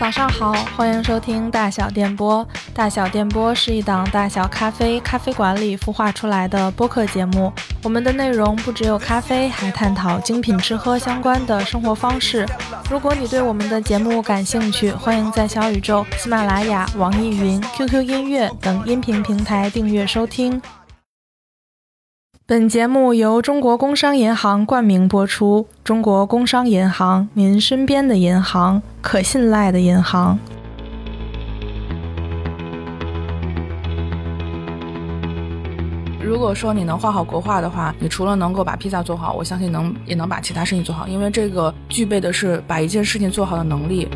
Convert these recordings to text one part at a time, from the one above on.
早上好，欢迎收听大小电波。大小电波是一档大小咖啡咖啡馆里孵化出来的播客节目。我们的内容不只有咖啡，还探讨精品吃喝相关的生活方式。如果你对我们的节目感兴趣，欢迎在小宇宙、喜马拉雅、网易云、QQ 音乐等音频平台订阅收听。本节目由中国工商银行冠名播出。中国工商银行，您身边的银行，可信赖的银行。如果说你能画好国画的话，你除了能够把披萨做好，我相信能也能把其他事情做好，因为这个具备的是把一件事情做好的能力。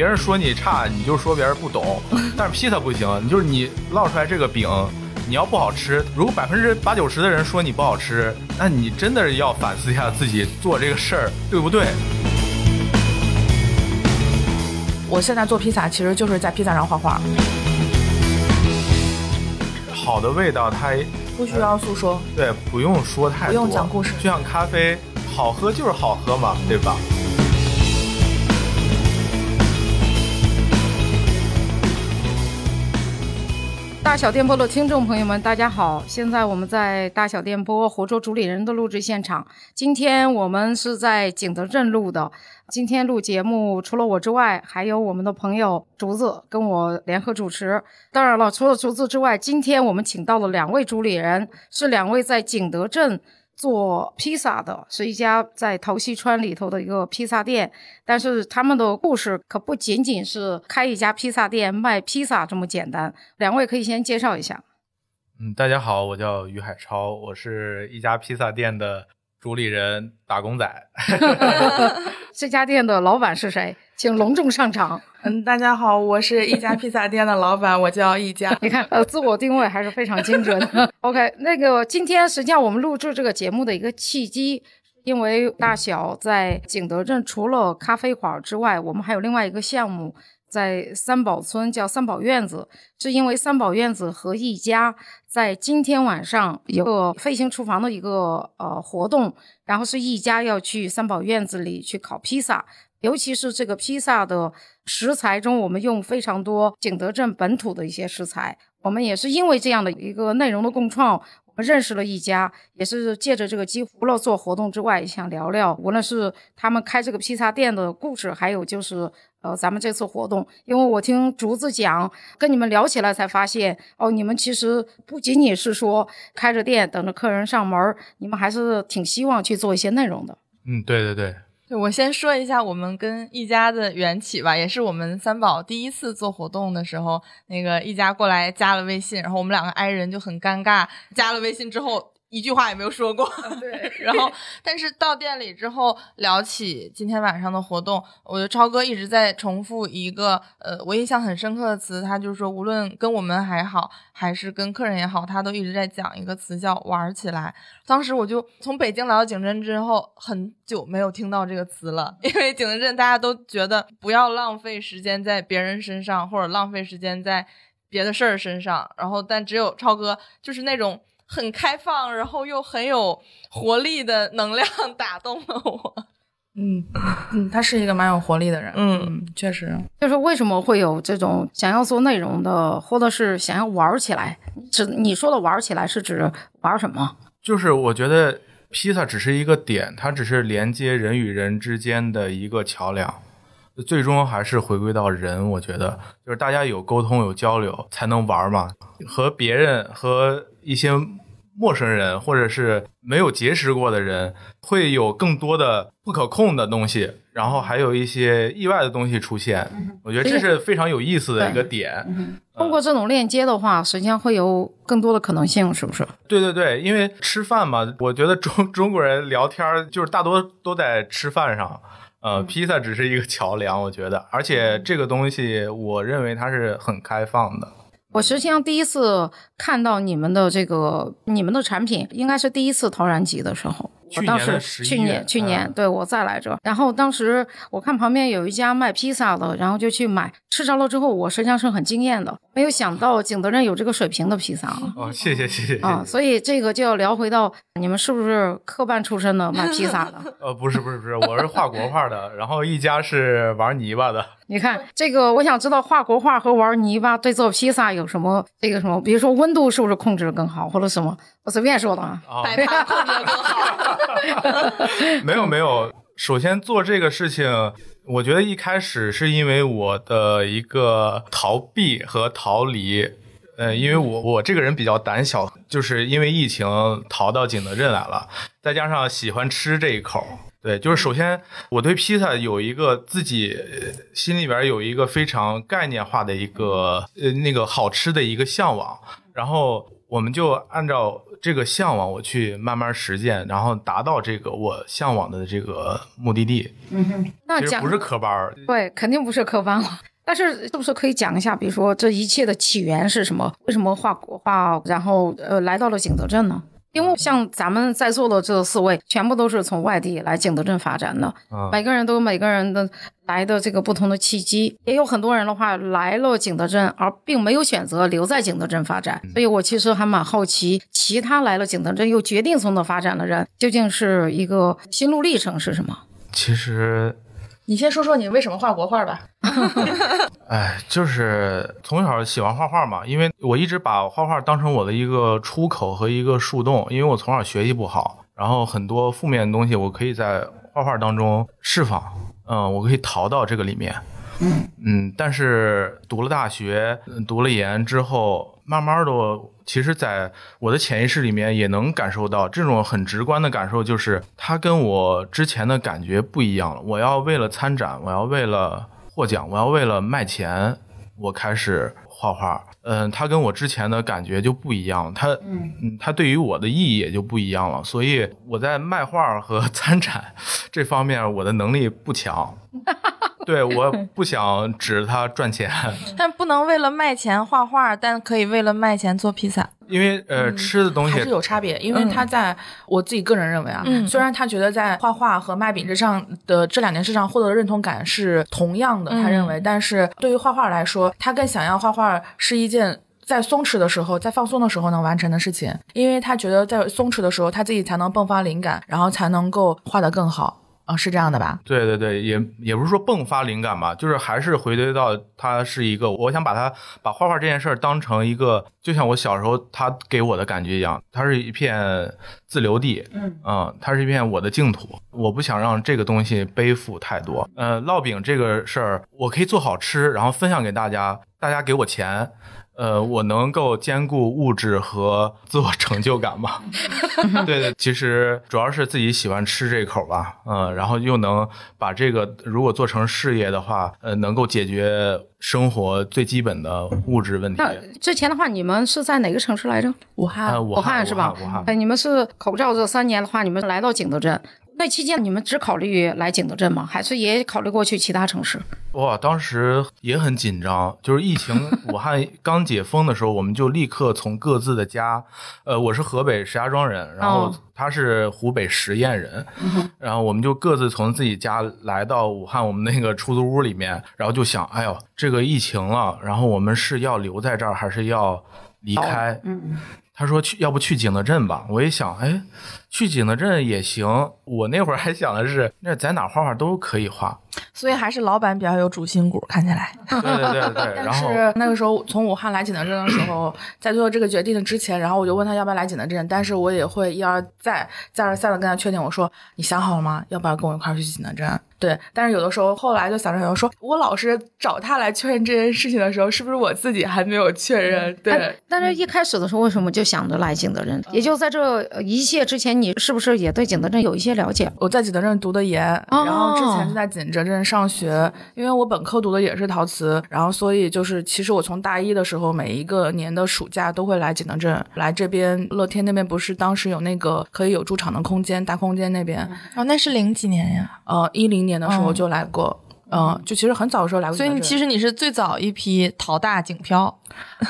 别人说你差，你就说别人不懂。但是披萨不行，你就是你烙出来这个饼，你要不好吃，如果百分之八九十的人说你不好吃，那你真的是要反思一下自己做这个事儿对不对？我现在做披萨，其实就是在披萨上画画。好的味道它不需要诉说，对，不用说太多，不用讲故事，就像咖啡，好喝就是好喝嘛，对吧？大小电波的听众朋友们，大家好！现在我们在大小电波活捉主理人的录制现场。今天我们是在景德镇录的。今天录节目，除了我之外，还有我们的朋友竹子跟我联合主持。当然了，除了竹子之外，今天我们请到了两位主理人，是两位在景德镇。做披萨的是一家在陶溪川里头的一个披萨店，但是他们的故事可不仅仅是开一家披萨店卖披萨这么简单。两位可以先介绍一下。嗯，大家好，我叫于海超，我是一家披萨店的主理人，打工仔。这家店的老板是谁？请隆重上场。嗯，大家好，我是一家披萨店的老板，我叫一家。你看，呃，自我定位还是非常精准的。OK，那个今天实际上我们录制这个节目的一个契机，因为大小在景德镇除了咖啡馆之外，我们还有另外一个项目在三宝村，叫三宝院子。是因为三宝院子和一家在今天晚上有个飞行厨房的一个呃活动，然后是一家要去三宝院子里去烤披萨。尤其是这个披萨的食材中，我们用非常多景德镇本土的一些食材。我们也是因为这样的一个内容的共创，我们认识了一家，也是借着这个机会，除了做活动之外，想聊聊无论是他们开这个披萨店的故事，还有就是呃咱们这次活动。因为我听竹子讲，跟你们聊起来才发现，哦，你们其实不仅仅是说开着店等着客人上门，你们还是挺希望去做一些内容的。嗯，对对对。我先说一下我们跟一家的缘起吧，也是我们三宝第一次做活动的时候，那个一家过来加了微信，然后我们两个挨人就很尴尬，加了微信之后。一句话也没有说过，对。然后，但是到店里之后聊起今天晚上的活动，我觉得超哥一直在重复一个呃，我印象很深刻的词，他就是说，无论跟我们还好，还是跟客人也好，他都一直在讲一个词叫“玩起来”。当时我就从北京来到景德镇之后，很久没有听到这个词了，因为景德镇大家都觉得不要浪费时间在别人身上，或者浪费时间在别的事儿身上，然后但只有超哥就是那种。很开放，然后又很有活力的能量 打动了我。嗯嗯，他是一个蛮有活力的人。嗯，确实。就是为什么会有这种想要做内容的，或者是想要玩起来？指你说的玩起来是指玩什么？就是我觉得披萨只是一个点，它只是连接人与人之间的一个桥梁，最终还是回归到人。我觉得就是大家有沟通有交流才能玩嘛，和别人和一些。陌生人或者是没有结识过的人，会有更多的不可控的东西，然后还有一些意外的东西出现。我觉得这是非常有意思的一个点。通过这种链接的话，实际上会有更多的可能性，是不是？对对对，因为吃饭嘛，我觉得中 中国人聊天就是大多都在吃饭上，呃，披萨只是一个桥梁，我觉得，而且这个东西，我认为它是很开放的。我实际上第一次看到你们的这个你们的产品，应该是第一次陶然集的时候。去我当时年的11去年去年、嗯对我再来着，然后当时我看旁边有一家卖披萨的，然后就去买，吃着了之后，我实际上是很惊艳的，没有想到景德镇有这个水平的披萨啊。哦，谢谢谢谢谢啊，所以这个就要聊回到你们是不是科班出身的卖披萨的？呃，不是不是不是，我是画国画的，然后一家是玩泥巴的。你看这个，我想知道画国画和玩泥巴对做披萨有什么这个什么，比如说温度是不是控制的更好，或者什么？我随便说的啊。啊，摆盘控制的更好。没有没有，首先做这个事情，我觉得一开始是因为我的一个逃避和逃离。呃，因为我我这个人比较胆小，就是因为疫情逃到景德镇来了，再加上喜欢吃这一口，对，就是首先我对披萨有一个自己心里边有一个非常概念化的一个呃那个好吃的一个向往，然后我们就按照这个向往我去慢慢实践，然后达到这个我向往的这个目的地。嗯那讲不是科班儿，对，肯定不是科班了。但是是不是可以讲一下，比如说这一切的起源是什么？为什么画国画，然后呃来到了景德镇呢？因为像咱们在座的这四位，全部都是从外地来景德镇发展的，嗯每个人都有每个人的来的这个不同的契机，也有很多人的话来了景德镇，而并没有选择留在景德镇发展。所以我其实还蛮好奇，其他来了景德镇又决定从那发展的人，究竟是一个心路历程是什么？其实你先说说你为什么画国画吧。哎，就是从小喜欢画画嘛，因为我一直把画画当成我的一个出口和一个树洞，因为我从小学习不好，然后很多负面的东西我可以在画画当中释放，嗯，我可以逃到这个里面，嗯但是读了大学，嗯读了研之后，慢慢的，其实在我的潜意识里面也能感受到这种很直观的感受，就是它跟我之前的感觉不一样了。我要为了参展，我要为了获奖，我要为了卖钱，我开始画画。嗯，它跟我之前的感觉就不一样，它嗯，它对于我的意义也就不一样了。所以我在卖画和参展 这方面，我的能力不强。对，我不想指着它赚钱，但不能为了卖钱画画，但可以为了卖钱做披萨。因为呃，吃的东西还是有差别，因为他在、我自己个人认为啊，嗯虽然他觉得在画画和卖饼这上的这两件事上获得的认同感是同样的，他认为，但是对于画画来说，他更想要画画是一件。在松弛的时候，在放松的时候能完成的事情，因为他觉得在松弛的时候，他自己才能迸发灵感，然后才能够画得更好啊、是这样的吧？对对对，也也不是说迸发灵感吧，就是还是回归到它是一个，我想把它把画画这件事儿当成一个，就像我小时候他给我的感觉一样，它是一片自留地，嗯它是一片我的净土，我不想让这个东西背负太多。呃，烙饼这个事儿，我可以做好吃，然后分享给大家，大家给我钱。呃，我能够兼顾物质和 自我成就感吗？对对，其实主要是自己喜欢吃这口吧，嗯，然后又能把这个如果做成事业的话，呃，能够解决生活最基本的物质问题。那之前的话，你们是在哪个城市来着？武汉，呃，武汉是吧武汉，哎，你们是口罩这三年的话，你们来到景德镇，那期间你们只考虑来景德镇吗？还是也考虑过去其他城市？哇，当时也很紧张，就是疫情 武汉刚解封的时候，我们就立刻从各自的家，呃，我是河北石家庄人，然后哦他是湖北十堰人，然后我们就各自从自己家来到武汉我们那个出租屋里面，然后就想，哎呦，这个疫情了，然后我们是要留在这儿还是要离开？嗯，他说去，要不去景德镇吧？我一想，哎，去景德镇也行。我那会儿还想的是，那在哪画画都可以画。所以还是老板比较有主心骨，看起来。对对对对，然但后是那个时候从武汉来景德镇的时候，在做这个决定之前，然后我就问他要不要来景德镇，但是我也会一而再、再而三的跟他确定，我说你想好了吗？要不要跟我一块儿去景德镇？对，但是有的时候后来就想着想说，我老是找他来确认这件事情的时候，是不是我自己还没有确认？对。哎但是一开始的时候，为什么就想着来景德镇？也就在这呃一切之前，你是不是也对景德镇有一些了解？我在景德镇读的研，哦然后之前就在景德镇上学，因为我本科读的也是陶瓷，然后所以就是其实我从大一的时候，每一个年的暑假都会来景德镇，来这边乐天那边不是当时有那个可以有驻场的空间，大空间那边，哦，那是零几年呀？呃，一零年的时候嗯就来过，嗯、就其实很早的时候来过所以你其实你是最早一批淘大景漂。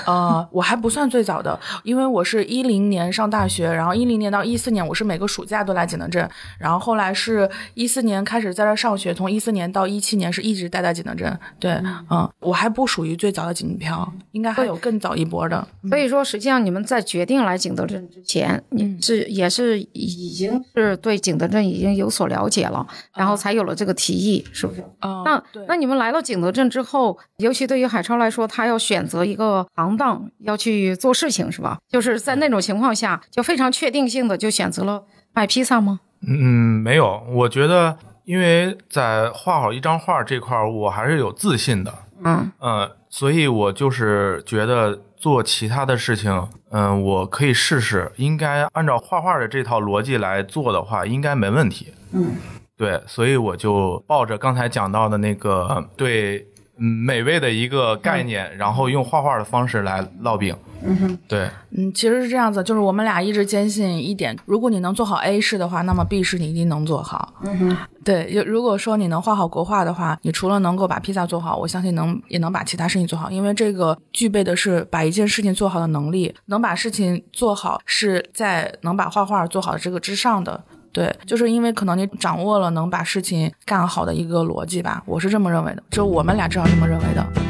呃，我还不算最早的，因为我是一零年上大学，然后一零年到一四年，我是每个暑假都来景德镇，然后后来是一四年开始在这上学，从一四年到一七年是一直待在景德镇。对，嗯，我还不属于最早的景漂，应该还有更早一波的。所以说，实际上你们在决定来景德镇之前，你是也是已经是对景德镇已经有所了解了，然后才有了这个提议，是不是？嗯，那对那你们来到景德镇之后，尤其对于海超来说，他要选择一个行当，要去做事情，是吧？就是在那种情况下，就非常确定性的就选择了卖披萨吗？嗯，没有，我觉得因为在画好一张画这块儿，我还是有自信的。嗯嗯，所以我就是觉得做其他的事情，嗯，我可以试试，应该按照画画的这套逻辑来做的话，应该没问题。嗯，对，所以我就抱着刚才讲到的那个对嗯美味的一个概念，然后用画画的方式来烙饼。嗯哼，对，嗯，其实是这样子，就是我们俩一直坚信一点，如果你能做好 A 市的话，那么 B 市你一定能做好。嗯哼，对，如果说你能画好国画的话，你除了能够把披萨做好，我相信能也能把其他事情做好，因为这个具备的是把一件事情做好的能力，能把事情做好是在能把画画做好这个之上的。对，就是因为可能你掌握了能把事情干好的一个逻辑吧，我是这么认为的，就我们俩至少这么认为的。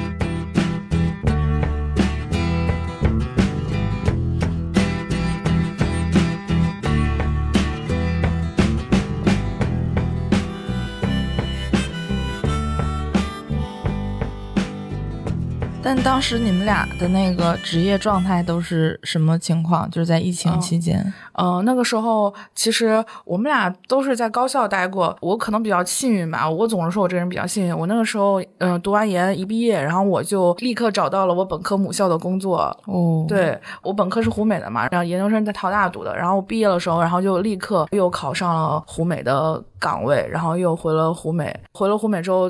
但当时你们俩的那个职业状态都是什么情况？就是在疫情期间，呃，那个时候其实我们俩都是在高校待过，我可能比较幸运吧。我总是说我这人比较幸运。我那个时候，嗯、读完研一毕业，然后我就立刻找到了我本科母校的工作。哦，对我本科是湖美的嘛，然后研究生在陶大读的，然后我毕业的时候，然后就立刻又考上了湖美的岗位，然后又回了湖美，回了湖美之后。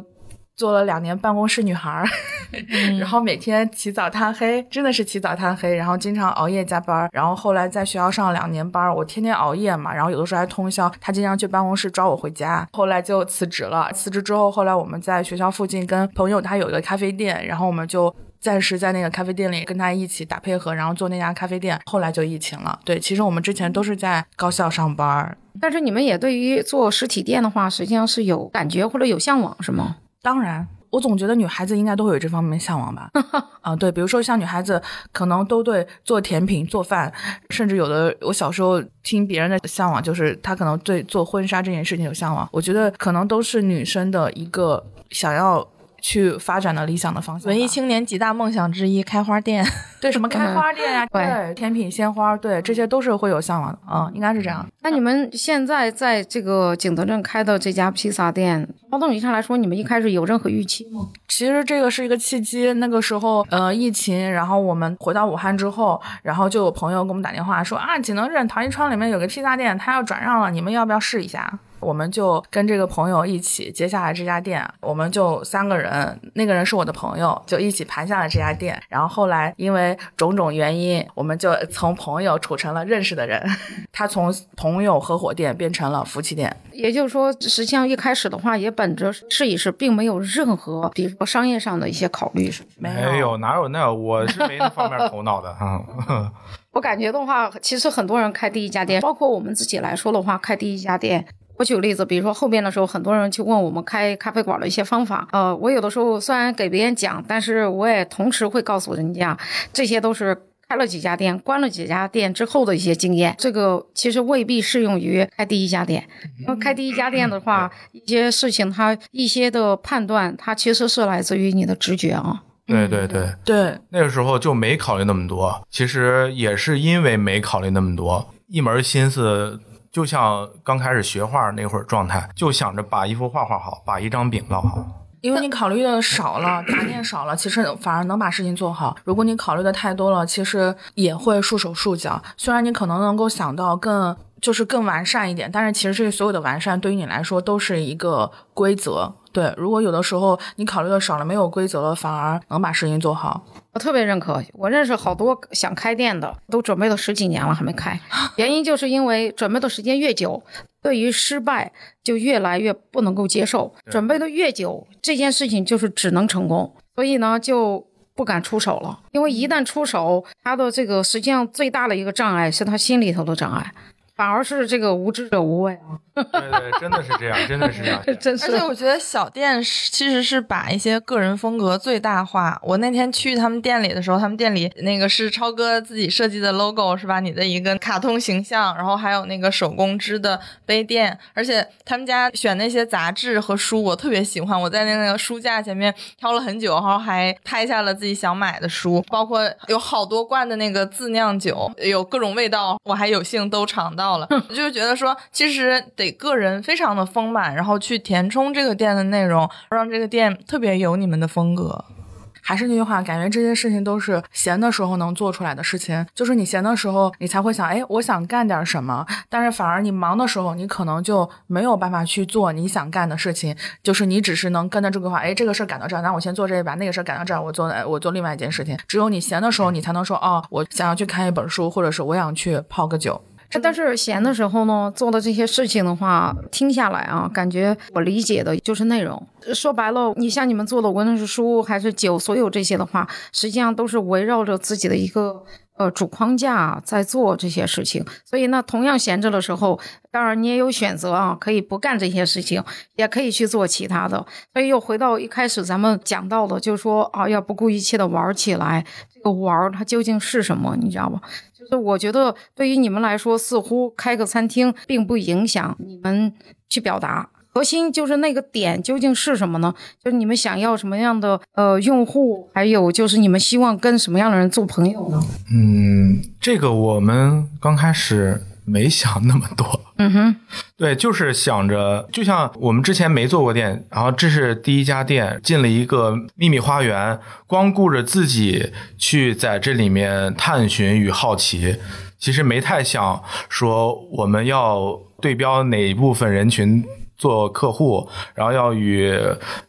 做了两年办公室女孩儿，然后每天起早贪黑，真的是起早贪黑，然后经常熬夜加班儿。然后后来在学校上了两年班儿，我天天熬夜嘛，然后有的时候还通宵。他经常去办公室抓我回家，后来就辞职了。辞职之后，后来我们在学校附近跟朋友他有一个咖啡店，然后我们就。暂时在那个咖啡店里跟他一起打配合，然后做那家咖啡店。后来就疫情了。对，其实我们之前都是在高校上班儿。但是你们也对于做实体店的话，实际上是有感觉或者有向往，是吗？当然，我总觉得女孩子应该都会有这方面向往吧。啊、对，比如说像女孩子，可能都对做甜品、做饭，甚至有的我小时候听别人的向往，就是她可能对做婚纱这件事情有向往。我觉得可能都是女生的一个想要去发展的理想的方向。文艺青年几大梦想之一，开花店。对什么开花店啊，对对，甜品、鲜花，对这些都是会有向往的。嗯，应该是这样。那你们现在在这个景德镇开的这家披萨店，从总体上来说，你们一开始有任何预期吗？其实这个是一个契机，那个时候呃疫情，然后我们回到武汉之后，然后就有朋友给我们打电话说啊，景德镇陶一川里面有个披萨店，他要转让了，你们要不要试一下？我们就跟这个朋友一起接下来这家店，我们就三个人，那个人是我的朋友，就一起盘下了这家店。然后后来因为种种原因，我们就从朋友处成了认识的人，他从朋友合伙店变成了夫妻店。也就是说，实际上一开始的话，也本着试一试，并没有任何，比如说商业上的一些考虑？没没有哪有那，我是没那方面头脑的哈。我感觉的话，其实很多人开第一家店，包括我们自己来说的话，开第一家店。我举个例子，比如说后边的时候，很多人去问我们开咖啡馆的一些方法。呃，我有的时候虽然给别人讲，但是我也同时会告诉人家，这些都是开了几家店、关了几家店之后的一些经验。这个其实未必适用于开第一家店，因为开第一家店的话，一些事情它一些的判断，它其实是来自于你的直觉啊。对对对，对，那个时候就没考虑那么多。其实也是因为没考虑那么多，一门心思就像刚开始学画那会儿状态，就想着把一幅画画好，把一张饼烙好。因为你考虑的少了，杂念少了，其实反而能把事情做好。如果你考虑的太多了，其实也会束手束脚。虽然你可能能够想到更就是更完善一点，但是其实这所有的完善对于你来说都是一个规则。对，如果有的时候你考虑的少了，没有规则了，反而能把事情做好。我特别认可，我认识好多想开店的，都准备了十几年了还没开，原因就是因为准备的时间越久，对于失败就越来越不能够接受，准备的越久，这件事情就是只能成功，所以呢就。不敢出手了，因为一旦出手，他的这个实际上最大的一个障碍是他心里头的障碍。反而是这个无知者无畏啊！对对，真的是这样，真的是这样，真是。而且我觉得小店其实是把一些个人风格最大化。我那天去他们店里的时候，他们店里那个是超哥自己设计的 logo，是吧？你的一个卡通形象，然后还有那个手工织的杯垫。而且他们家选那些杂志和书，我特别喜欢。我在那个书架前面挑了很久，然后还拍下了自己想买的书，包括有好多罐的那个自酿酒，有各种味道，我还有幸都尝到。到了，就是觉得说，其实得个人非常的丰满，然后去填充这个店的内容，让这个店特别有你们的风格。还是那句话，感觉这些事情都是闲的时候能做出来的事情。就是你闲的时候，你才会想，哎，我想干点什么。但是反而你忙的时候，你可能就没有办法去做你想干的事情。就是你只是能跟着这个话，哎，这个事儿赶到这儿，那我先做这一把；那个事儿赶到这儿，我做我做另外一件事情。只有你闲的时候，你才能说，哦，我想要去看一本书，或者是我想去泡个酒。但是闲的时候呢，做的这些事情的话，听下来啊，感觉我理解的就是内容。说白了，你像你们做的，无论是书还是酒，所有这些的话，实际上都是围绕着自己的一个呃主框架在做这些事情。所以呢，同样闲着的时候，当然你也有选择啊，可以不干这些事情，也可以去做其他的。所以又回到一开始咱们讲到的，就是说啊，要不顾一切的玩起来。这个玩它究竟是什么？你知道吧？就是我觉得，对于你们来说，似乎开个餐厅并不影响你们去表达。核心就是那个点究竟是什么呢？就是你们想要什么样的呃用户，还有就是你们希望跟什么样的人做朋友呢？嗯，这个我们刚开始没想那么多。嗯哼，对，就是想着，就像我们之前没做过店，然后这是第一家店，进了一个秘密花园，光顾着自己去在这里面探寻与好奇，其实没太想说我们要对标哪一部分人群做客户，然后要与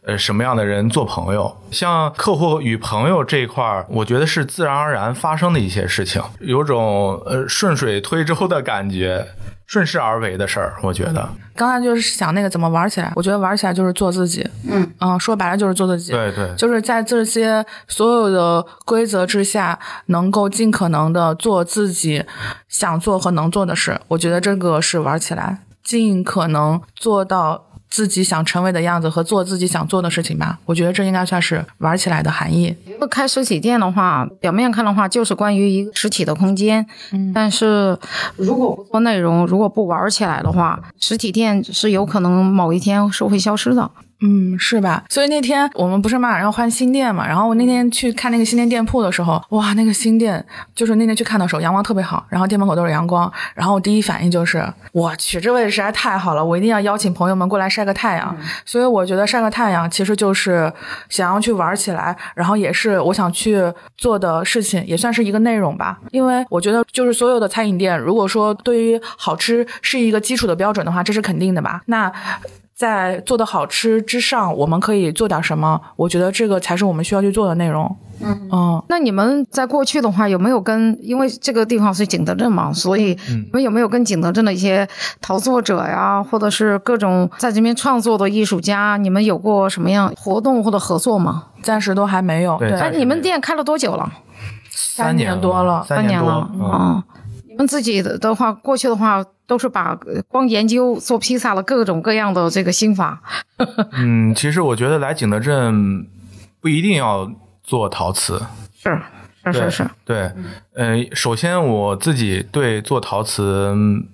呃什么样的人做朋友。像客户与朋友这一块儿，我觉得是自然而然发生的一些事情，有种呃顺水推舟的感觉。顺势而为的事儿，我觉得。刚才就是想那个怎么玩起来，我觉得玩起来就是做自己。嗯嗯，说白了就是做自己。对对，就是在这些所有的规则之下，能够尽可能的做自己想做和能做的事。我觉得这个是玩起来，尽可能做到。自己想成为的样子和做自己想做的事情吧，我觉得这应该算是玩起来的含义。开实体店的话，表面看的话就是关于一个实体的空间，嗯，但是如果不做内容，如果不玩起来的话，实体店是有可能某一天是会消失的。嗯，是吧？所以那天我们不是马上要换新店嘛？然后我那天去看那个新店店铺的时候，哇，那个新店就是那天去看的时候，阳光特别好，然后店门口都是阳光。然后我第一反应就是，我去，这位置实在太好了，我一定要邀请朋友们过来晒个太阳。所以我觉得晒个太阳其实就是想要去玩起来，然后也是我想去做的事情，也算是一个内容吧。因为我觉得就是所有的餐饮店，如果说对于好吃是一个基础的标准的话，这是肯定的吧？那。在做的好吃之上，我们可以做点什么？我觉得这个才是我们需要去做的内容。嗯嗯，那你们在过去的话，有没有跟？因为这个地方是景德镇嘛，所以你们有没有跟景德镇的一些陶作者呀，或者是各种在这边创作的艺术家，你们有过什么样活动或者合作吗？暂时都还没有。对，哎，你们店开了多久了？三年多了，三年了。嗯，你们自己的的话，过去的话。都是把光研究做披萨的各种各样的这个心法。嗯，其实我觉得来景德镇不一定要做陶瓷。是是是是。对，呃，首先我自己对做陶瓷，嗯，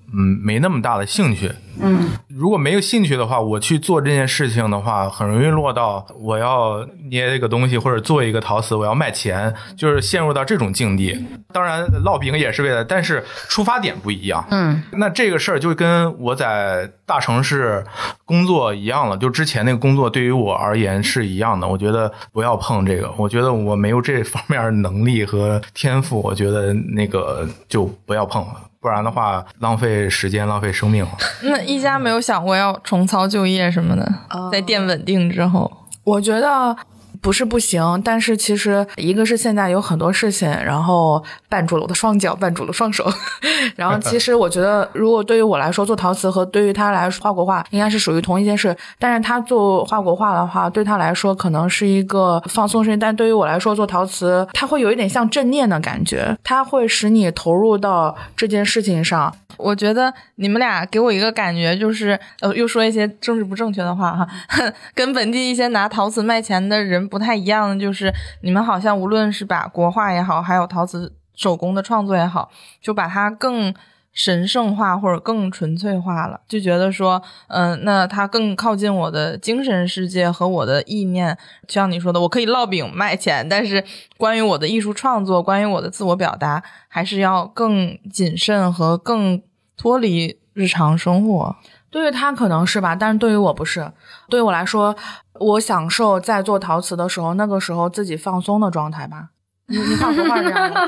没那么大的兴趣。嗯，如果没有兴趣的话，我去做这件事情的话，很容易落到我要捏一个东西或者做一个陶瓷，我要卖钱，就是陷入到这种境地。当然，烙饼也是为了，但是出发点不一样。嗯，那这个事儿就跟我在大城市工作一样了，就之前那个工作对于我而言是一样的。我觉得不要碰这个，我觉得我没有这方面能力和天赋，我觉得那个就不要碰了。不然的话，浪费时间，浪费生命了。那一家没有想过要重操旧业什么的，在店稳定之后，我觉得不是不行，但是其实一个是现在有很多事情，然后绊住了我的双脚，绊住了双手。然后其实我觉得，如果对于我来说做陶瓷和对于他来说画国画应该是属于同一件事，但是他做画国画的话，对他来说可能是一个放松事情，但对于我来说做陶瓷，它会有一点像正念的感觉，它会使你投入到这件事情上。我觉得你们俩给我一个感觉，就是呃，又说一些政治不正确的话哈，跟本地一些拿陶瓷卖钱的人不太一样的，就是你们好像无论是把国画也好，还有陶瓷手工的创作也好，就把它更神圣化或者更纯粹化了，就觉得说，嗯、那它更靠近我的精神世界和我的意念。就像你说的，我可以烙饼卖钱，但是关于我的艺术创作，关于我的自我表达，还是要更谨慎和更脱离日常生活。对于他可能是吧，但是对于我不是。对于我来说，我享受在做陶瓷的时候，那个时候自己放松的状态吧。你你画国画这样吗？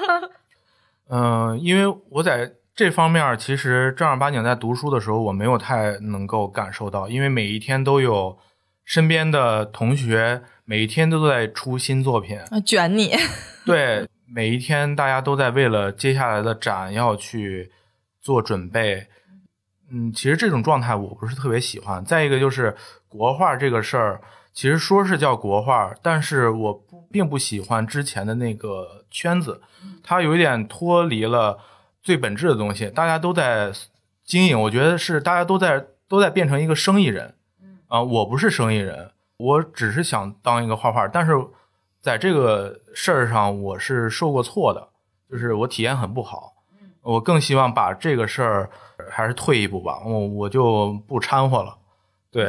嗯、因为我在这方面其实正儿八经在读书的时候，我没有太能够感受到，因为每一天都有身边的同学，每一天都在出新作品，啊，卷你，对，每一天大家都在为了接下来的展要去做准备。嗯，其实这种状态我不是特别喜欢。再一个就是国画这个事儿，其实说是叫国画，但是我不并不喜欢之前的那个圈子，它有一点脱离了最本质的东西。大家都在经营，我觉得是大家都在都在变成一个生意人。啊、我不是生意人，我只是想当一个画画，但是在这个事儿上我是受过错的，就是我体验很不好。我更希望把这个事儿还是退一步吧，我我就不掺和了。对，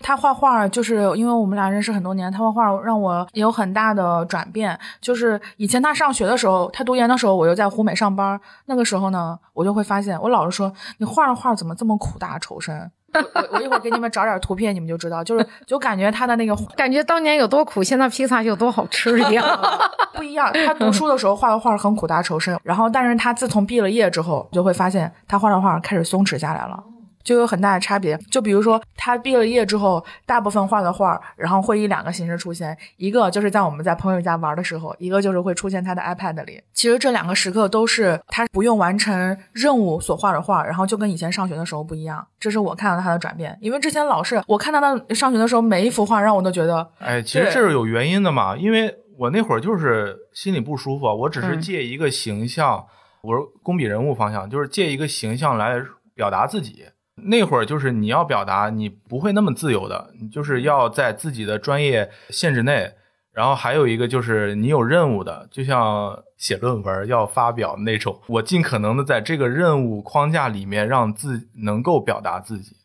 他画画就是因为我们俩认识很多年，他画画让我有很大的转变。就是以前他上学的时候，他读研的时候，我又在湖美上班，那个时候呢，我就会发现，我老是说你画的画怎么这么苦大仇深。我我我一会儿给你们找点图片，你们就知道，就是就感觉他的那个感觉当年有多苦，现在披萨就有多好吃一样。不一样。他读书的时候画的画很苦大仇深，然后但是他自从毕了业之后，就会发现他画的画开始松弛下来了。就有很大的差别，就比如说他毕了业之后，大部分画的画，然后会以两个形式出现，一个就是在我们在朋友家玩的时候，一个就是会出现他的 iPad 里。其实这两个时刻都是他不用完成任务所画的画，然后就跟以前上学的时候不一样。这是我看到他的转变，因为之前老是我看到他上学的时候，每一幅画让我都觉得哎，其实这是有原因的嘛，因为我那会儿就是心里不舒服，我只是嗯借一个形象，我是工笔人物方向，就是借一个形象来表达自己。那会儿就是你要表达，你不会那么自由的，你就是要在自己的专业限制内。然后还有一个就是你有任务的，就像写论文要发表那种，我尽可能的在这个任务框架里面让自能够表达自己，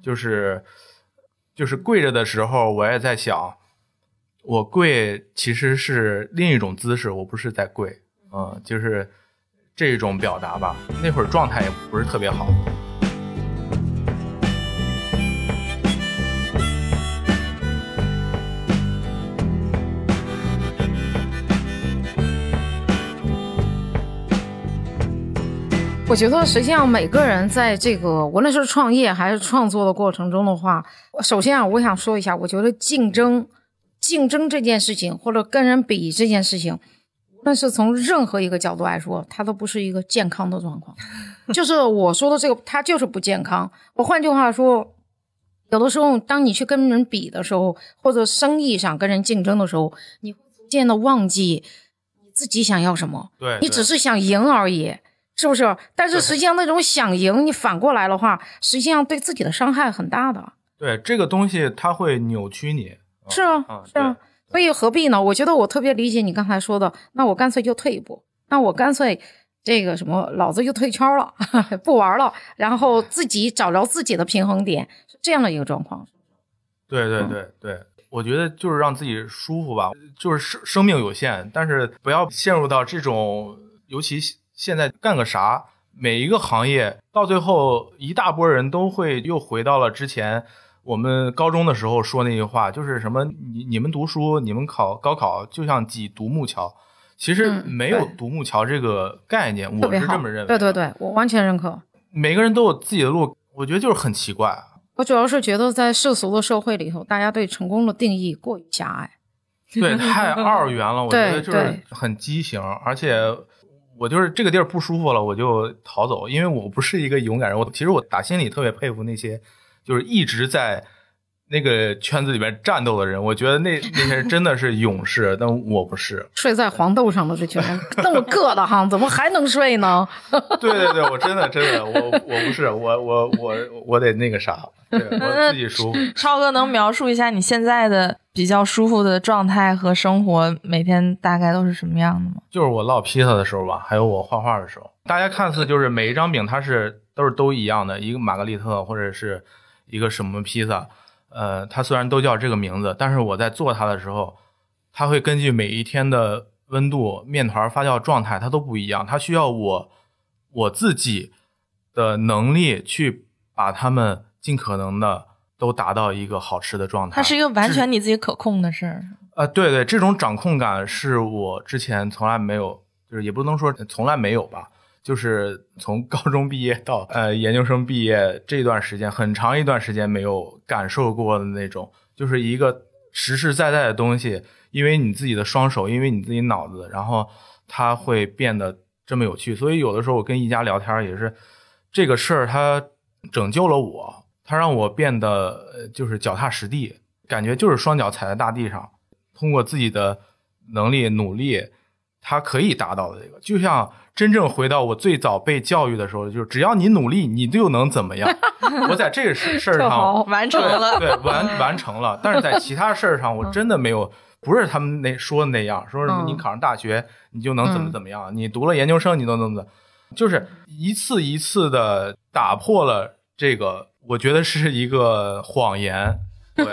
就是就是跪着的时候，我也在想，我跪其实是另一种姿势，我不是在跪，嗯，就是这种表达吧。那会儿状态也不是特别好。我觉得实际上每个人在这个无论是创业还是创作的过程中的话，首先啊，我想说一下，我觉得竞争、竞争这件事情，或者跟人比这件事情，无论是从任何一个角度来说，它都不是一个健康的状况。就是我说的这个，它就是不健康。我换句话说，有的时候，当你去跟人比的时候，或者生意上跟人竞争的时候，你会逐渐的忘记你自己想要什么。对，对你只是想赢而已，是不是？但是实际上那种想赢，你反过来的话，实际上对自己的伤害很大的。对这个东西，它会扭曲你。是啊，嗯是啊，所以何必呢？我觉得我特别理解你刚才说的，那我干脆就退一步，那我干脆这个什么，老子就退圈了，不玩了，然后自己找着自己的平衡点，是这样的一个状况。对对嗯对对，我觉得就是让自己舒服吧，就是生生命有限，但是不要陷入到这种，尤其现在干个啥，每一个行业到最后，一大波人都会又回到了之前我们高中的时候说那句话，就是什么你你们读书，你们考高考就像挤独木桥，其实嗯没有独木桥这个概念，我是这么认为。对对，对，我完全认可。每个人都有自己的路，我觉得就是很奇怪。我主要是觉得在世俗的社会里头，大家对成功的定义过于狭隘。对，太二元了，我觉得就是很畸形，而且我就是这个地儿不舒服了，我就逃走，因为我不是一个勇敢人。我其实我打心里特别佩服那些就是一直在那个圈子里边战斗的人，我觉得那那些人真的是勇士，但我不是。睡在黄豆上了这群人，那么硌得慌，怎么还能睡呢？对对对，我真的真的，我我不是，我我我我得那个啥，对我自己舒服。超哥能描述一下你现在的比较舒服的状态和生活，每天大概都是什么样的吗？就是我烙披萨的时候吧，还有我画画的时候，大家看似就是每一张饼它是都是都一样的，一个玛格丽特或者是一个什么披萨，呃，它虽然都叫这个名字，但是我在做它的时候，它会根据每一天的温度、面团发酵状态，它都不一样，它需要我我自己的能力去把它们尽可能的都达到一个好吃的状态。它是一个完全你自己可控的事儿。啊，对对，这种掌控感是我之前从来没有，就是也不能说从来没有吧，就是从高中毕业到呃研究生毕业这段时间，很长一段时间没有感受过的那种，就是一个实实在在的东西，因为你自己的双手，因为你自己脑子，然后它会变得这么有趣。所以有的时候我跟一家聊天也是，这个事儿它拯救了我，它让我变得就是脚踏实地，感觉就是双脚踩在大地上。通过自己的能力努力，他可以达到的这个，就像真正回到我最早被教育的时候，就是只要你努力，你就能怎么样。我在这个事事儿上完成了，对完完成了，但是在其他事儿上，我真的没有，不是他们那说的那样，说什么嗯你考上大学你就能怎么怎么样，你读了研究生你都能怎么怎么，就是一次一次的打破了这个，我觉得是一个谎言。对，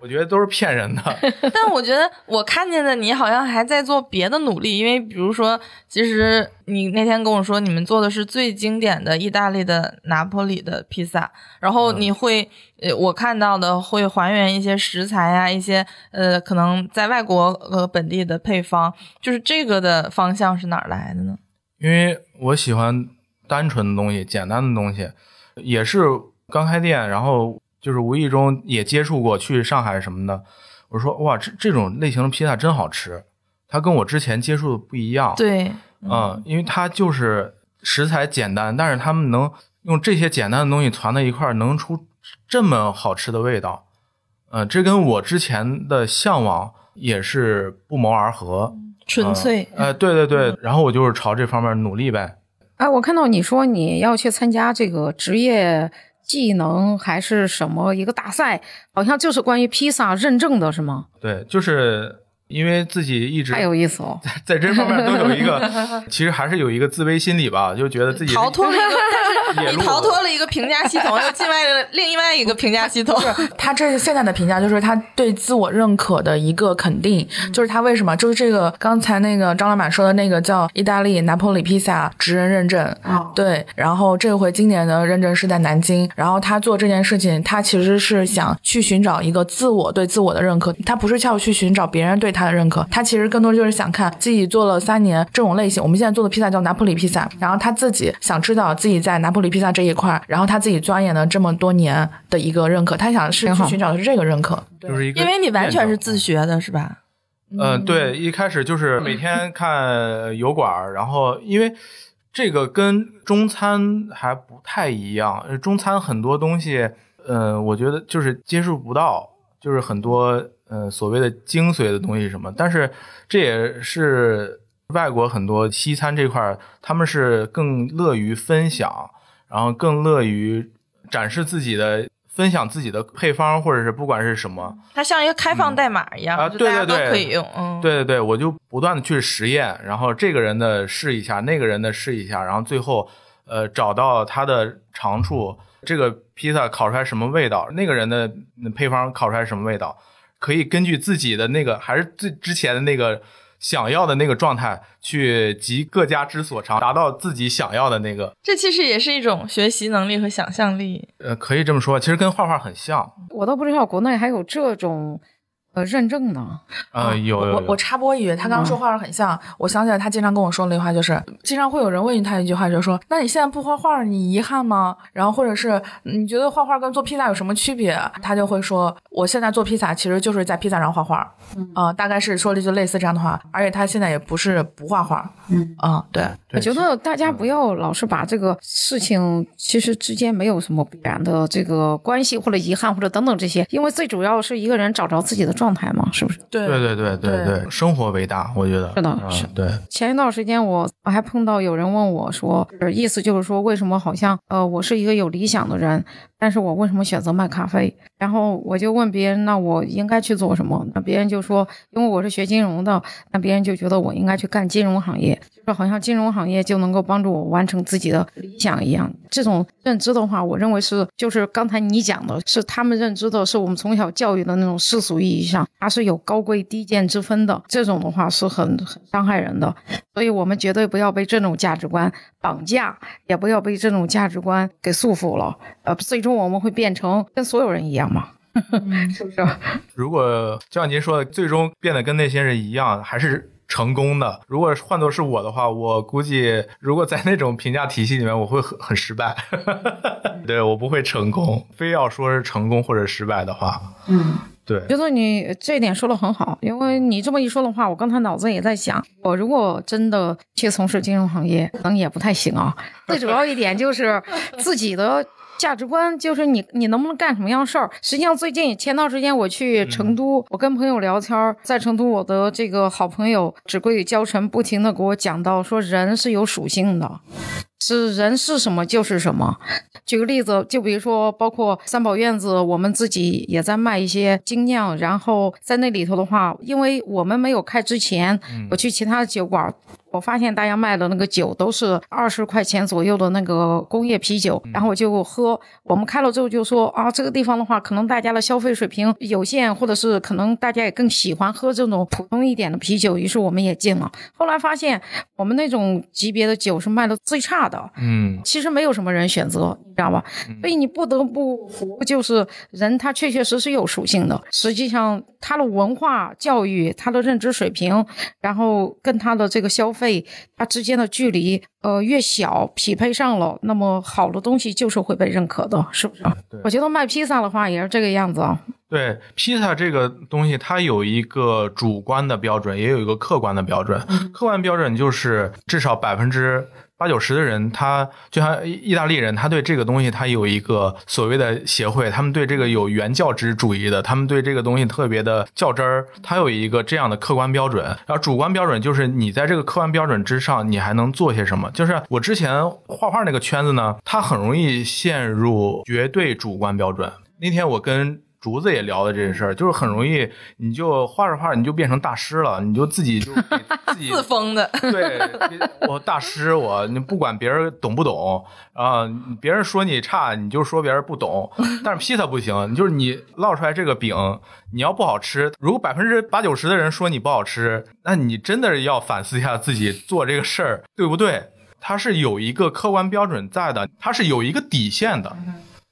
我觉得都是骗人的。但我觉得我看见的你好像还在做别的努力，因为比如说，其实你那天跟我说你们做的是最经典的意大利的拿坡里的披萨，然后你会，呃，我看到的会还原一些食材呀、一些呃，可能在外国呃本地的配方，就是这个的方向是哪儿来的呢？因为我喜欢单纯的东西、简单的东西，也是刚开店，然后就是无意中也接触过，去上海什么的，我说哇，这这种类型的披萨真好吃，它跟我之前接触的不一样。，对，嗯，因为它就是食材简单，但是他们能用这些简单的东西攒在一块儿，能出这么好吃的味道。嗯、这跟我之前的向往也是不谋而合。纯粹。呃，对对对，然后我就是朝这方面努力呗。哎，我看到你说你要去参加这个职业技能还是什么一个大赛，好像就是关于披萨认证的是吗？对，就是因为自己一直太有意思了！在这方面都有一个，其实还是有一个自卑心理吧，就觉得自己是逃脱了一个，但是 你逃脱了一个评价系统，又进外了另外一个评价系统。他这是现在的评价，就是他对自我认可的一个肯定，就是他为什么就是这个刚才那个张老板说的那个叫意大利拿破里披萨职人认证，哦。对，然后这回今年的认证是在南京，然后他做这件事情，他其实是想去寻找一个自我对自我的认可，他不是要去寻找别人对他的认可，他其实更多就是想看自己做了三年这种类型，我们现在做的披萨叫拿破里披萨，然后他自己想知道自己在拿破里披萨这一块，然后他自己钻研了这么多年的一个认可，他想是去寻找的是这个认可。就是一个，因为你完全是自。学的，是吧？嗯、对，一开始就是每天看油管，然后因为这个跟中餐还不太一样，呃中餐很多东西，呃，我觉得就是接触不到，就是很多呃所谓的精髓的东西什么，但是这也是外国很多西餐这块，他们是更乐于分享，然后更乐于展示自己的。分享自己的配方，或者是不管是什么，它像一个开放代码一样，啊就大家对对对都可以用。嗯，对对对，我就不断的去实验，然后这个人的试一下，那个人的试一下，然后最后呃找到他的长处，这个披萨烤出来什么味道，那个人的配方烤出来什么味道，可以根据自己的那个还是最之前的那个想要的那个状态，去集各家之所长，达到自己想要的那个，这其实也是一种学习能力和想象力。呃，可以这么说，其实跟画画很像。我都不知道国内还有这种呃认证呢？啊，有有我我插播一句，他刚刚说画画很像，我想起来他经常跟我说的一句话，就是经常会有人问他一句话，就是说，那你现在不画画，你遗憾吗？然后或者是你觉得画画跟做披萨有什么区别？他就会说，我现在做披萨其实就是在披萨上画画，啊、大概是说了一句类似这样的话，而且他现在也不是不画画，嗯啊，对，我觉得大家不要老是把这个事情其实之间没有什么必然的这个关系或者遗憾或者等等这些，因为最主要是一个人找着自己的状态嘛，是不是？对对对对对生活为大，我觉得是的对，前一段时间我我还碰到有人问我说，呃意思就是说为什么好像呃我是一个有理想的人，但是我为什么选择卖咖啡？然后我就问别人，那我应该去做什么？那别人就说，因为我是学金融的，那别人就觉得我应该去干金融行业，就是好像金融行业就能够帮助我完成自己的理想一样。这种认知的话，我认为是就是刚才你讲的，是他们认知的，是我们从小教育的那种世俗意义上，它是有高贵低贱之分的。这种的话是很很伤害人的。所以我们绝对不要被这种价值观绑架，也不要被这种价值观给束缚了。呃，最终我们会变成跟所有人一样嘛？是不是？如果就像您说的，最终变得跟那些人一样，还是成功的。如果换作是我的话，我估计如果在那种评价体系里面，我会很很失败。对我不会成功，非要说是成功或者失败的话，嗯，对，觉得你这一点说的很好，因为你这么一说的话，我刚才脑子也在想，我如果真的去从事金融行业，可能也不太行啊。最主要一点就是自己的。价值观就是你，你能不能干什么样事儿？实际上，最近前段时间我去成都，我跟朋友聊天儿，在成都，我的这个好朋友只归于焦晨，不停的给我讲到说，人是有属性的，是人是什么就是什么。举个例子，就比如说，包括三宝院子，我们自己也在卖一些精酿，然后在那里头的话，因为我们没有开之前，我去其他的酒馆。我发现大家卖的那个酒都是二十块钱左右的那个工业啤酒，然后我就喝。我们开了之后就说啊，这个地方的话，可能大家的消费水平有限，或者是可能大家也更喜欢喝这种普通一点的啤酒，于是我们也进了。后来发现我们那种级别的酒是卖的最差的，嗯，其实没有什么人选择，你知道吧？所以你不得不服，就是人他确确实实有属性的。实际上，他的文化教育、他的认知水平，然后跟他的这个消费，它之间的距离，呃，越小，匹配上了，那么好的东西就是会被认可的，是不是？我觉得卖披萨的话也是这个样子啊。对，披萨这个东西，它有一个主观的标准，也有一个客观的标准。客观标准就是至少百分之八九十的人，他就像意大利人，他对这个东西他有一个所谓的协会，他们对这个有原教旨主义的，他们对这个东西特别的较真儿，他有一个这样的客观标准。然后主观标准就是你在这个客观标准之上，你还能做些什么？就是我之前画画那个圈子呢，它很容易陷入绝对主观标准。那天我跟竹子也聊的这件事儿，就是很容易，你就画着画着你就变成大师了，你就自己就给自己 自封的，对，我大师我，你不管别人懂不懂啊，别人说你差，你就说别人不懂。但是披萨不行，就是你烙出来这个饼，你要不好吃，如果百分之八九十的人说你不好吃，那你真的要反思一下自己做这个事儿对不对？它是有一个客观标准在的，它是有一个底线的。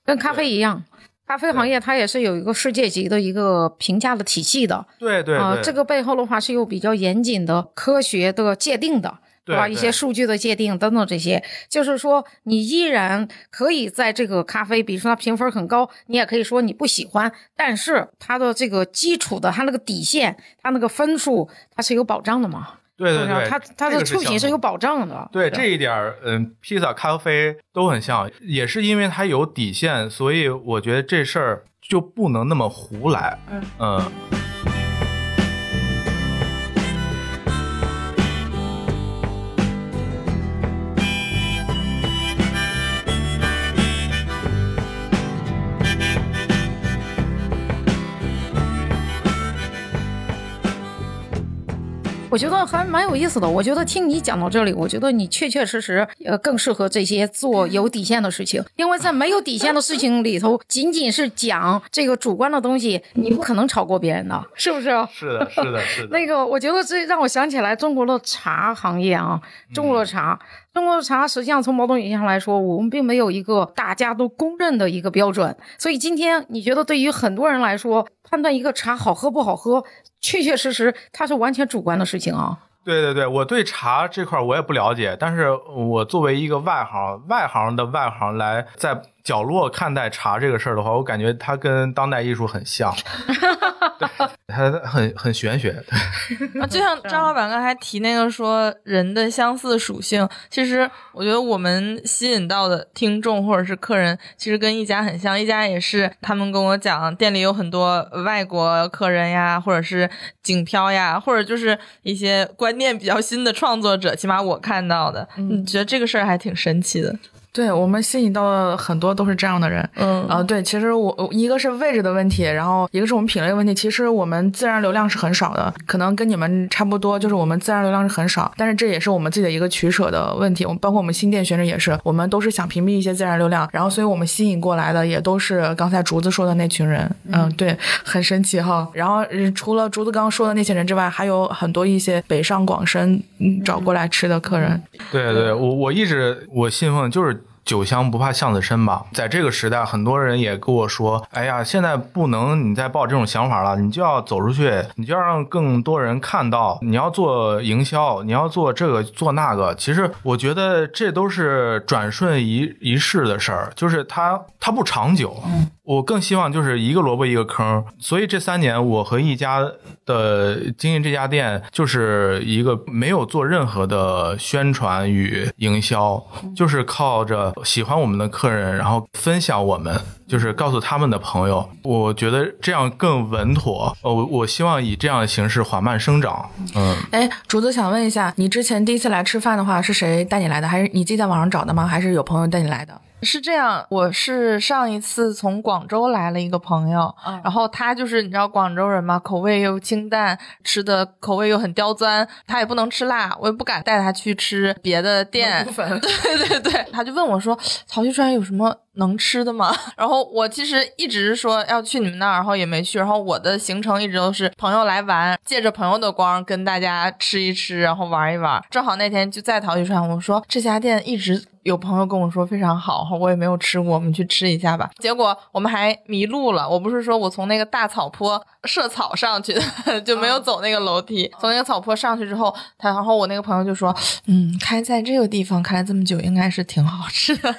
跟咖啡一样，咖啡行业它也是有一个世界级的一个评价的体系的。对对啊、对，这个背后的话是有比较严谨的科学的界定的。对吧一些数据的界定等等这些，就是说你依然可以在这个咖啡，比如说它评分很高，你也可以说你不喜欢，但是它的这个基础的，它那个底线，它那个分数，它是有保障的嘛？对对对，它它的出品是有保障的。对这一点儿，嗯，披萨、咖啡都很像，也是因为它有底线，所以我觉得这事儿就不能那么胡来。嗯我觉得还蛮有意思的。我觉得听你讲到这里，我觉得你确确实实呃更适合这些做有底线的事情，因为在没有底线的事情里头，仅仅是讲这个主观的东西，你不可能超过别人的，是不是？是的，是的，是的。那个，我觉得这让我想起来中国的茶行业啊，中国的茶，中国茶实际上从某种意义上来说，我们并没有一个大家都公认的一个标准。所以今天你觉得对于很多人来说，判断一个茶好喝不好喝，确确实实它是完全主观的事情啊。对对对，我对茶这块我也不了解，但是我作为一个外行，外行的外行来在角落看待茶这个事儿的话，我感觉它跟当代艺术很像，对，它很很玄学。啊，就像张老板刚才提那个说人的相似属性，其实我觉得我们吸引到的听众或者是客人，其实跟一家很像。一家也是，他们跟我讲，店里有很多外国客人呀，或者是景漂呀，或者就是一些观念比较新的创作者，起码我看到的，嗯，觉得这个事儿还挺神奇的。对我们吸引到的很多都是这样的人，嗯啊，对，其实我一个是位置的问题，然后一个是我们品类问题。其实我们自然流量是很少的，可能跟你们差不多，就是我们自然流量是很少，但是这也是我们自己的一个取舍的问题。我们包括我们新店选址也是，我们都是想屏蔽一些自然流量，然后所以我们吸引过来的也都是刚才竹子说的那群人，嗯，对，很神奇哈。然后呃除了竹子刚刚说的那些人之外，还有很多一些北上广深嗯找过来吃的客人，对对，我我一直我信奉就是。酒香不怕巷子深吧，在这个时代，很多人也跟我说：“哎呀，现在不能你再抱这种想法了，你就要走出去，你就要让更多人看到，你要做营销，你要做这个做那个。”其实我觉得这都是转瞬一一时的事儿，就是它它不长久。我更希望就是一个萝卜一个坑，所以这三年我和一家的经营这家店，就是一个没有做任何的宣传与营销，就是靠着喜欢我们的客人，然后分享我们，就是告诉他们的朋友，我觉得这样更稳妥。呃，我我希望以这样的形式缓慢生长。嗯，哎，竹子想问一下，你之前第一次来吃饭的话，是谁带你来的？还是你自己在网上找的吗？还是有朋友带你来的？是这样，我是上一次从广州来了一个朋友，然后他就是你知道广州人嘛，口味又清淡，吃的口味又很刁钻，他也不能吃辣，我也不敢带他去吃别的店。粉，对对对，他就问我说：“曹溪川有什么能吃的吗？” 然后我其实一直说要去你们那儿，然后也没去。然后我的行程一直都是朋友来玩，借着朋友的光跟大家吃一吃，然后玩一玩。正好那天就在陶溪川，我说这家店一直。有朋友跟我说非常好，我也没有吃过，我们去吃一下吧。结果我们还迷路了。我不是说我从那个大草坡设草上去的，就没有走那个楼梯。从那个草坡上去之后，他然后我那个朋友就说：“嗯，开在这个地方开了这么久，应该是挺好吃的。”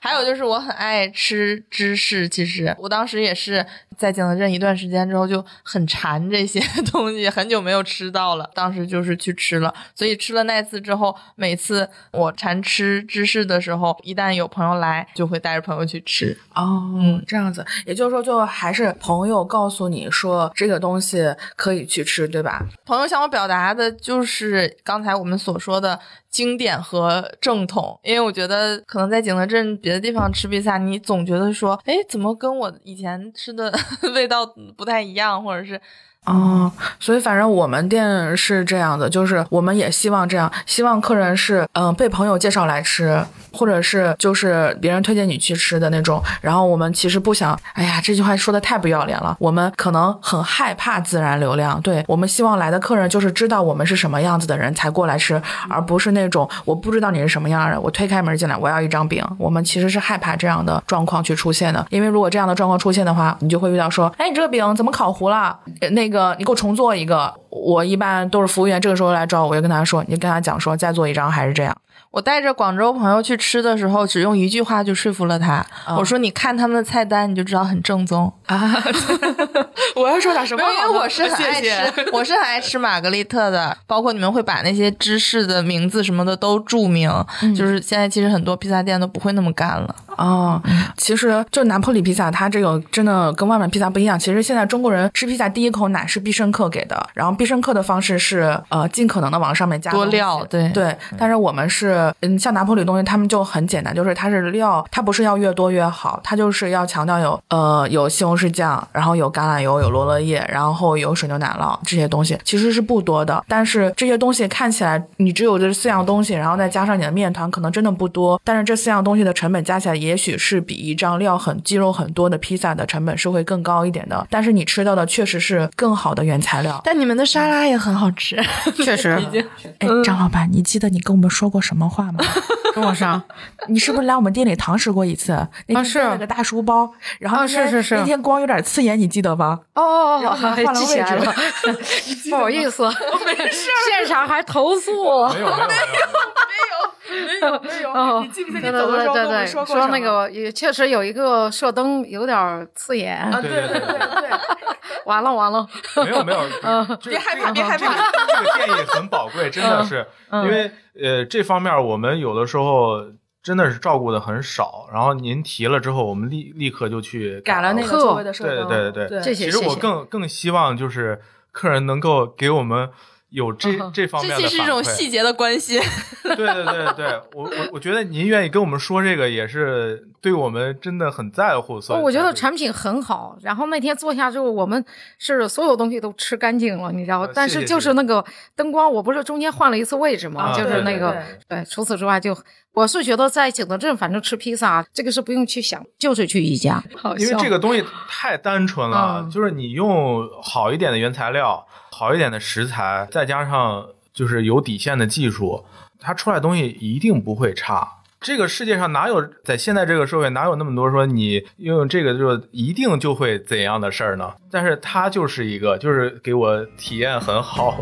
还有就是我很爱吃芝士，其实我当时也是在景德镇一段时间之后就很馋这些 东西，很久没有吃到了。当时就是去吃了，所以吃了那次之后，每次我馋吃芝士的时候，一旦有朋友来，就会带着朋友去吃。哦，嗯这样子，也就是说，最后还是朋友告诉你说这个东西可以去吃，对吧？朋友向我表达的就是刚才我们所说的经典和正统，因为我觉得可能在景德镇别的地方吃披萨，你总觉得说，哎，怎么跟我以前吃的 味道不太一样，或者是哦，所以反正我们店是这样的，就是我们也希望这样，希望客人是嗯、被朋友介绍来吃，或者是就是别人推荐你去吃的那种。然后我们其实不想，哎呀，这句话说的太不要脸了。我们可能很害怕自然流量，对我们希望来的客人就是知道我们是什么样子的人才过来吃，而不是那种我不知道你是什么样的人，我推开门进来我要一张饼。我们其实是害怕这样的状况去出现的，因为如果这样的状况出现的话，你就会遇到说，哎，你这个饼怎么烤糊了？呃那那个你给我重做一个。我一般都是服务员这个时候来找我，我就跟他说，你跟他讲说再做一张还是这样。我带着广州朋友去吃的时候，只用一句话就说服了他。我说：“你看他们的菜单，你就知道很正宗。啊，我要说点什么因为我是很爱谢谢吃，我是很爱吃玛格丽特的。包括你们会把那些芝士的名字什么的都注明，就是现在其实很多披萨店都不会那么干了。哦，其实就拿破里披萨，它这个真的跟外面披萨不一样。其实现在中国人吃披萨第一口奶是必胜客给的，然后必胜客的方式是呃尽可能的往上面加多料对对，但是我们是嗯像拿破里东西，他们就很简单，就是它是料，它不是要越多越好，它就是要强调有呃有西红柿酱，然后有橄榄油，有罗勒叶，然后有水牛奶酪这些东西，其实是不多的，但是这些东西看起来你只有这四样东西，然后再加上你的面团，可能真的不多，但是这四样东西的成本加起来也也许是比一张料很、鸡肉很多的披萨的成本是会更高一点的，但是你吃到的确实是更好的原材料。但你们的沙拉也很好吃，确实，哎，张老板，你记得你跟我们说过什么话吗？跟我上。你是不是来我们店里堂食过一次？那天是背了个大书包，然后啊是是是那天光有点刺眼，你记得吗？哦哦哦，然后还换了记起来位置了，不好意思，没事现场还投诉。没有没有没有，没有 没有哦，你记不记得你走的时候跟我们对对对，说说过什么？那个也确实有一个射灯有点刺眼，啊，对对对对。对对，完了完了，没有没 有，别害怕别害怕。这个建议很宝贵，真的是，因为呃这方面我们有的时候真的是照顾的很少，然后您提了之后，我们立立刻就去改了那个座位的设对灯，对对对。谢谢其实我更更希望就是客人能够给我们有这、嗯这方面的这其实是一种反馈细节的关系。对对对对，我我我觉得您愿意跟我们说这个，也是对我们真的很在乎。所以哦我觉得产品很好。然后那天坐下之后，我们是所有东西都吃干净了，你知道？但是就是那个灯光，我不是中间换了一次位置嘛，啊就是那个对对。除此之外就，我是觉得在景德镇，反正吃披萨这个是不用去想，就是去宜家。因为这个东西太单纯了，嗯就是你用好一点的原材料、好一点的食材，再加上就是有底线的技术，它出来东西一定不会差。这个世界上哪有在现在这个社会哪有那么多说你用这个就一定就会怎样的事儿呢？但是它就是一个，就是给我体验很好。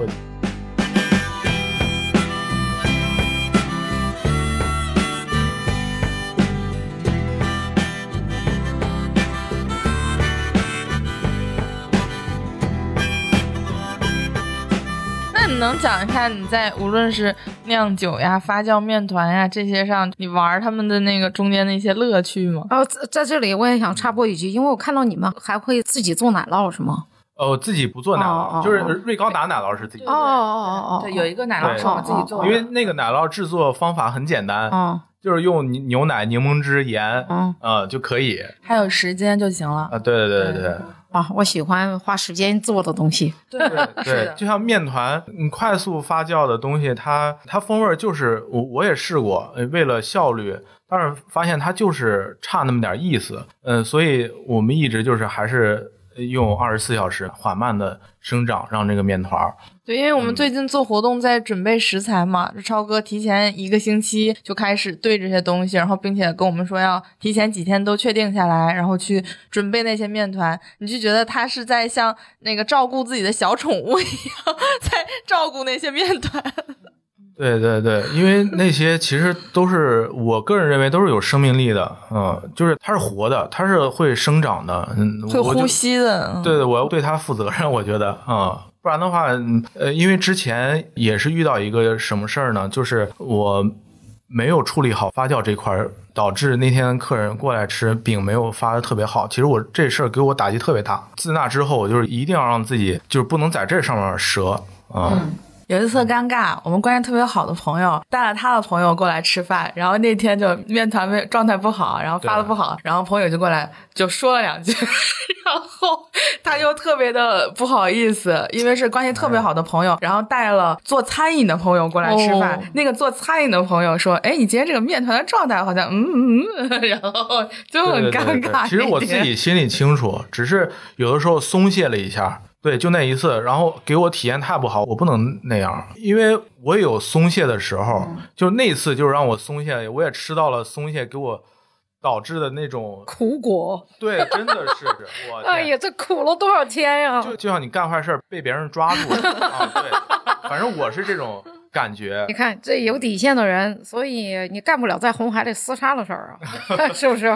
能讲一下你在无论是酿酒呀、发酵面团呀这些上，你玩他们的那个中间的一些乐趣吗？哦，在在这里我也想插播一句，因为我看到你们还会自己做奶酪，是吗？哦，自己不做奶酪，就是瑞高达奶酪是自己做的。哦哦哦哦，对，有一个奶酪是我们自己做的，因为那个奶酪制作方法很简单，嗯就是用牛牛奶、柠檬汁、盐，嗯呃就可以。还有时间就行了。啊，对对对对对啊，我喜欢花时间做的东西。对对就像面团，你快速发酵的东西，它它风味儿就是我我也试过，呃为了效率，但是发现它就是差那么点意思，嗯、所以我们一直就是还是用二十四小时缓慢的生长，让这个面团儿。对，因为我们嗯。最近做活动在准备食材嘛，这超哥提前一个星期就开始对这些东西，然后并且跟我们说要提前几天都确定下来，然后去准备那些面团，你就觉得他是在像那个照顾自己的小宠物一样，在照顾那些面团。对对对，因为那些其实都是我个人认为都是有生命力的，嗯，就是它是活的，它是会生长的，嗯，会呼吸的，嗯对对，我要对它负责任，我觉得啊、嗯不然的话，嗯呃，因为之前也是遇到一个什么事儿呢，就是我没有处理好发酵这块儿，导致那天客人过来吃饼没有发的特别好。其实我这事儿给我打击特别大。自那之后，我就是一定要让自己就是不能在这上面折啊。有一次尴尬，我们关系特别好的朋友带了他的朋友过来吃饭，然后那天就面团没状态不好，然后发的不好，然后朋友就过来就说了两句，然后他就特别的不好意思，因为是关系特别好的朋友，然后带了做餐饮的朋友过来吃饭，哦那个做餐饮的朋友说：“哎，你今天这个面团的状态好像嗯嗯嗯，然后就很对对对尴尬。”其实我自己心里清楚，只是有的时候松懈了一下。对，就那一次，然后给我体验太不好，我不能那样，因为我有松懈的时候，就那次就是让我松懈，我也吃到了松懈给我导致的那种，苦果，对，真的是，我 天哎呀，这苦了多少天呀！就就像你干坏事被别人抓住了 啊，对，反正我是这种感觉你，看这有底线的人，所以你干不了在红海里厮杀的事儿啊，是不是？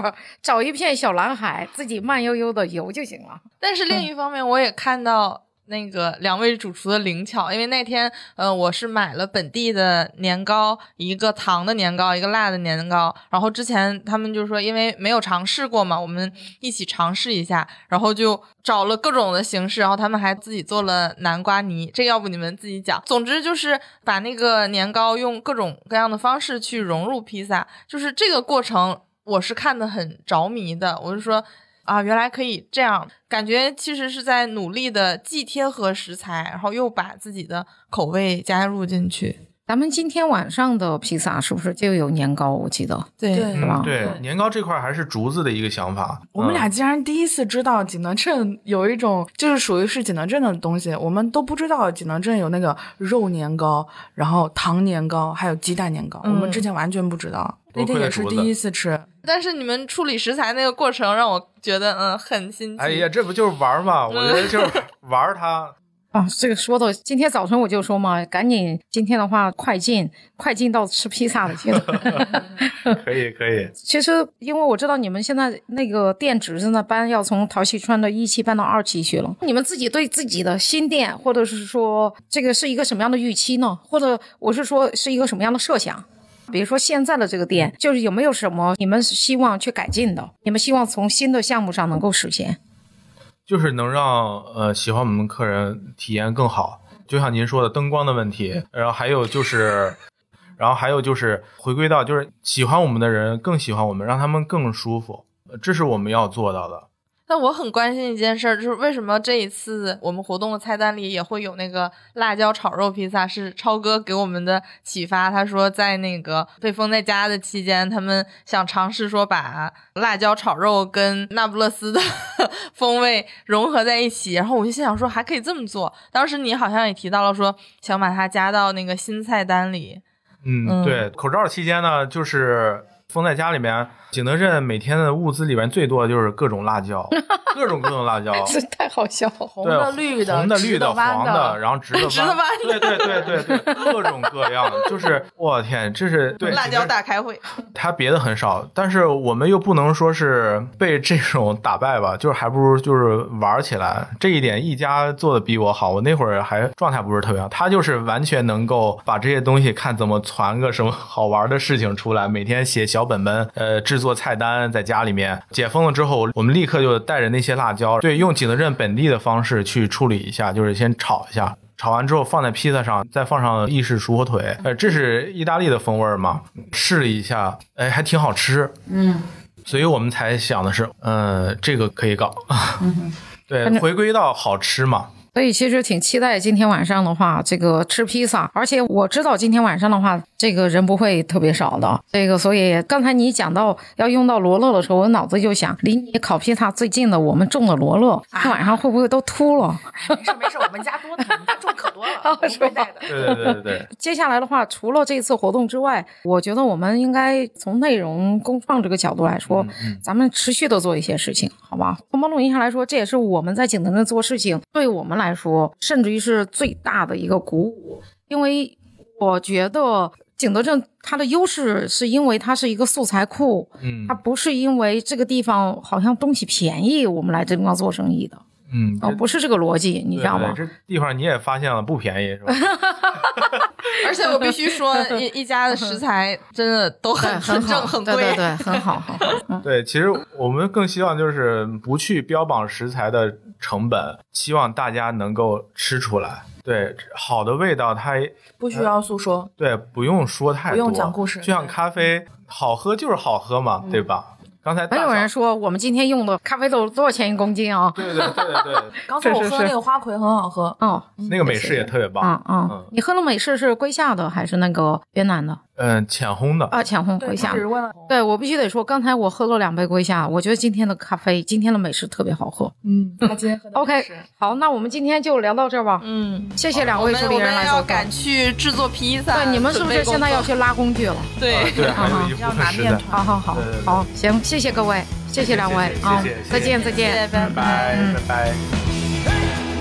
找一片小蓝海，自己慢悠悠的游就行了。但是另一方面，我也看到那个两位主厨的灵巧，因为那天，呃，我是买了本地的年糕，一个糖的年糕，一个辣的年糕。然后之前他们就说，因为没有尝试过嘛，我们一起尝试一下，然后就找了各种的形式，然后他们还自己做了南瓜泥。这要不你们自己讲。总之就是把那个年糕用各种各样的方式去融入披萨，就是这个过程，我是看得很着迷的。我就说。啊，原来可以这样，感觉其实是在努力的既贴合食材，然后又把自己的口味加入进去。咱们今天晚上的披萨是不是就有年糕？我记得，对对是吧嗯，对，年糕这块儿还是竹子的一个想法。我们俩嗯竟然第一次知道景德镇有一种就是属于是景德镇的东西，我们都不知道景德镇有那个肉年糕，然后糖年糕，还有鸡蛋年糕，我们之前完全不知道。那天也是第一次吃，但是你们处理食材那个过程让我觉得嗯很新奇。哎呀，这不就是玩儿吗？我觉得就是 玩儿它。啊，这个说的，今天早晨我就说嘛，赶紧今天的话快进，快进到吃披萨的阶段。可以可以，其实，因为我知道你们现在那个店址正在搬，要从陶溪川的一期搬到二期去了。你们自己对自己的新店，或者是说这个是一个什么样的预期呢？或者我是说是一个什么样的设想？比如说现在的这个店，就是有没有什么你们希望去改进的？你们希望从新的项目上能够实现？就是能让呃喜欢我们客人体验更好。就像您说的灯光的问题，然后还有就是，然后还有就是回归到就是喜欢我们的人更喜欢我们，让他们更舒服，这是我们要做到的。但我很关心一件事儿，就是为什么这一次我们活动的菜单里也会有那个辣椒炒肉披萨，是超哥给我们的启发。他说在那个被封在家的期间，他们想尝试说把辣椒炒肉跟那不勒斯的 风味融合在一起，然后我就心想说还可以这么做。当时你好像也提到了说想把它加到那个新菜单里，嗯，嗯对，口罩期间呢，就是封在家里面，景德镇每天的物资里面最多的就是各种辣椒，各种各种辣椒。这太好笑了。红对，的、绿的、红的、绿直的、黄的，然后直的、直的弯对对对对对，各种各样的，就是我天，这是对辣椒大开会。它别的很少，但是我们又不能说是被这种打败吧，就是还不如就是玩起来。这一点一家做的比我好，我那会儿还状态不是特别好，他就是完全能够把这些东西看怎么传个什么好玩的事情出来，每天写小本本，呃，制作菜单在家里面。解封了之后，我们立刻就带着那些辣椒，对，用景德镇本地的方式去处理一下，就是先炒一下。炒完之后放在披萨上，再放上意式熟火腿，呃，这是意大利的风味儿嘛？试了一下，哎，还挺好吃，嗯，所以我们才想的是，呃，这个可以搞，对回归到好吃嘛，所以其实挺期待今天晚上的话，这个吃披萨，而且我知道今天晚上的话，这个人不会特别少的。这个，所以刚才你讲到要用到罗勒的时候，我脑子就想，离你烤披萨最近的我们种的罗勒，晚上会不会都秃了？没事没事，我们家多呢，我们家种可多了，我们会带的。对对对对对，接下来的话，除了这次活动之外，我觉得我们应该从内容共创这个角度来说，咱们持续的做一些事情，好吧？从某种意义上来说，这也是我们在景德镇做事情，对我们来说，甚至于是最大的一个鼓舞，因为我觉得。景德镇它的优势是因为它是一个素材库，嗯它不是因为这个地方好像东西便宜，我们来这地方做生意的，嗯，哦，不是这个逻辑，你知道吗？这地方你也发现了不便宜是吧？而且我必须说，一一家的食材真的都，很很正、很贵。对对对，很好，很好。嗯 对，其实我们更希望就是不去标榜食材的成本，希望大家能够吃出来。对，好的味道它不需要诉说，对不用说太多，不用讲故事就像咖啡，好喝就是好喝嘛，对吧？刚才大没有人说我们今天用的咖啡豆多少钱一公斤啊？对对对对对，刚才我喝那个花魁很好喝，哦，那个美式也特别棒。嗯嗯嗯，你喝的美式是龟下的还是那个云南的嗯，浅烘的，啊？浅烘对，龟下他只。是问了，对我必须得说，刚才我喝了两杯龟下，我觉得今天的咖啡，今天的美式特别好喝。嗯，他今天喝的 OK，好，那我们今天就聊到这儿吧。嗯，谢谢两位主理我们要人来做客。赶去制作披萨。对，你们是不是现在要去拉工具了？对啊，对，要。拿面团。好好好好，行，谢谢各位，谢谢两位谢谢啊谢谢，再见再见。拜拜拜嗯拜